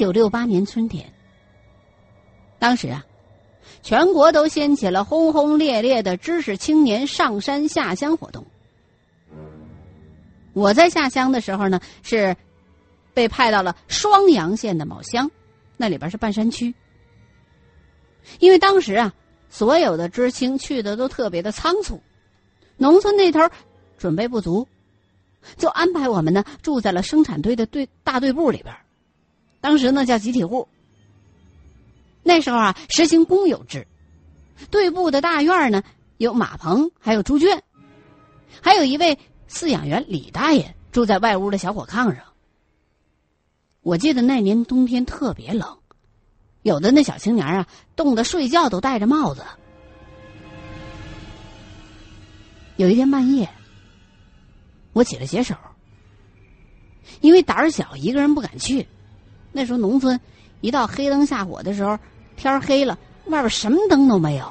九六八年春天，当时啊，全国都掀起了轰轰烈烈的知识青年上山下乡活动。我在下乡的时候呢，是被派到了双阳县的某乡，那里边是半山区。因为当时啊，所有的知青去的都特别的仓促，农村那头准备不足，就安排我们呢住在了生产队的队大队部里边。当时呢叫集体户。那时候啊，实行公有制，队部的大院呢有马棚，还有猪圈，还有一位饲养员李大爷住在外屋的小火炕上。我记得那年冬天特别冷，有的那小青年啊，冻得睡觉都戴着帽子。有一天半夜，我起来解手，因为胆儿小，一个人不敢去。那时候农村，一到黑灯瞎火的时候，天黑了，外边什么灯都没有，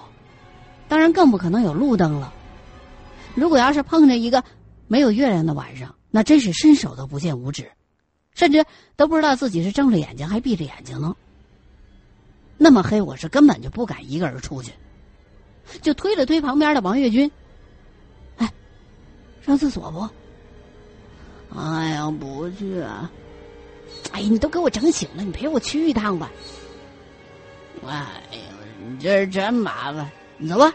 当然更不可能有路灯了。如果要是碰着一个没有月亮的晚上，那真是伸手都不见五指，甚至都不知道自己是睁着眼睛还闭着眼睛呢。那么黑，我是根本就不敢一个人出去，就推了推旁边的王月军，哎，上厕所不？哎呀，不去。哎，你都给我整醒了，你陪我去一趟吧。哎呦，你这是真麻烦，你走吧。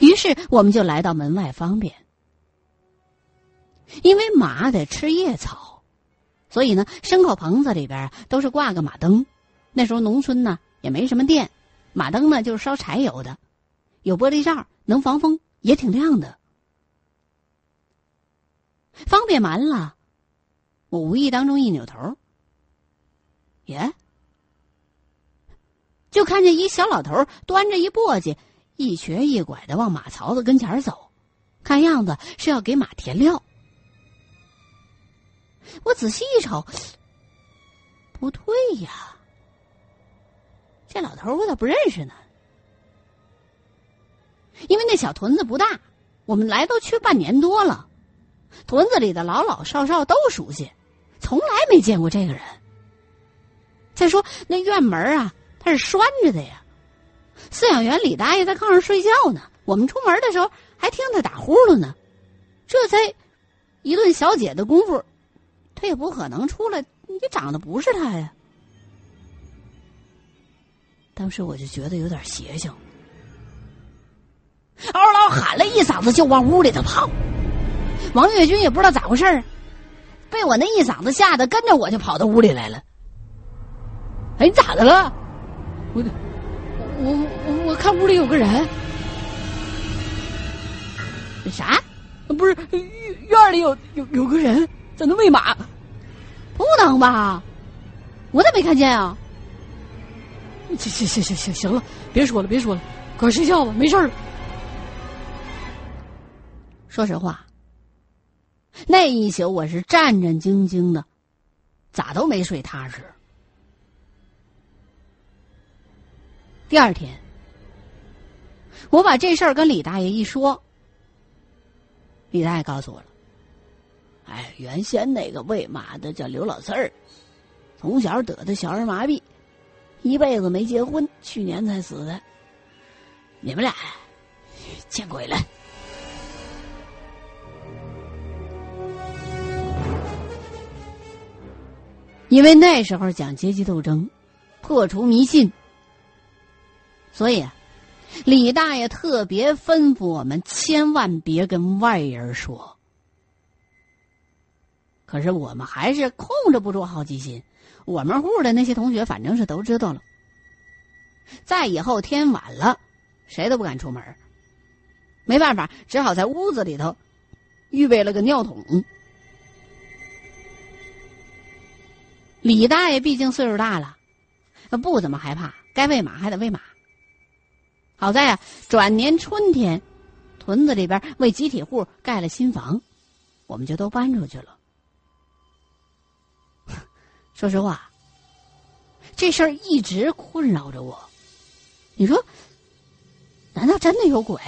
于是我们就来到门外方便，因为马得吃夜草，所以呢，牲口棚子里边都是挂个马灯。那时候农村呢也没什么电，马灯呢就是烧柴油的，有玻璃罩，能防风，也挺亮的。方便完了。我无意当中一扭头，耶，就看见一小老头端着一簸箕，一瘸一拐的往马槽子跟前走，看样子是要给马填料。我仔细一瞅，不对呀，这老头我咋不认识呢？因为那小屯子不大，我们来都去半年多了，屯子里的老老少少都熟悉。从来没见过这个人。再说那院门啊，它是拴着的呀。饲养员李大爷在炕上睡觉呢，我们出门的时候还听他打呼噜呢。这才一顿小解的功夫，他也不可能出来。你长得不是他呀。当时我就觉得有点邪性，嗷嗷喊了一嗓子就往屋里头跑。王月军也不知道咋回事儿。被我那一嗓子吓得，跟着我就跑到屋里来了。哎，你咋的了？我我我我看屋里有个人。啥？不是院里有有有个人在那喂马？不能吧？我咋没看见啊？行行行行行行了，别说了别说了，快睡觉吧，没事了。说实话。那一宿我是战战兢兢的，咋都没睡踏实。第二天，我把这事儿跟李大爷一说，李大爷告诉我了：“哎，原先那个喂马的叫刘老四儿，从小得的小儿麻痹，一辈子没结婚，去年才死的。你们俩见鬼了！”因为那时候讲阶级斗争，破除迷信，所以李大爷特别吩咐我们千万别跟外人说。可是我们还是控制不住好奇心，我们户的那些同学反正是都知道了。再以后天晚了，谁都不敢出门，没办法，只好在屋子里头预备了个尿桶。李大爷毕竟岁数大了，不怎么害怕，该喂马还得喂马。好在啊，转年春天，屯子里边为集体户盖了新房，我们就都搬出去了。说实话，这事儿一直困扰着我。你说，难道真的有鬼？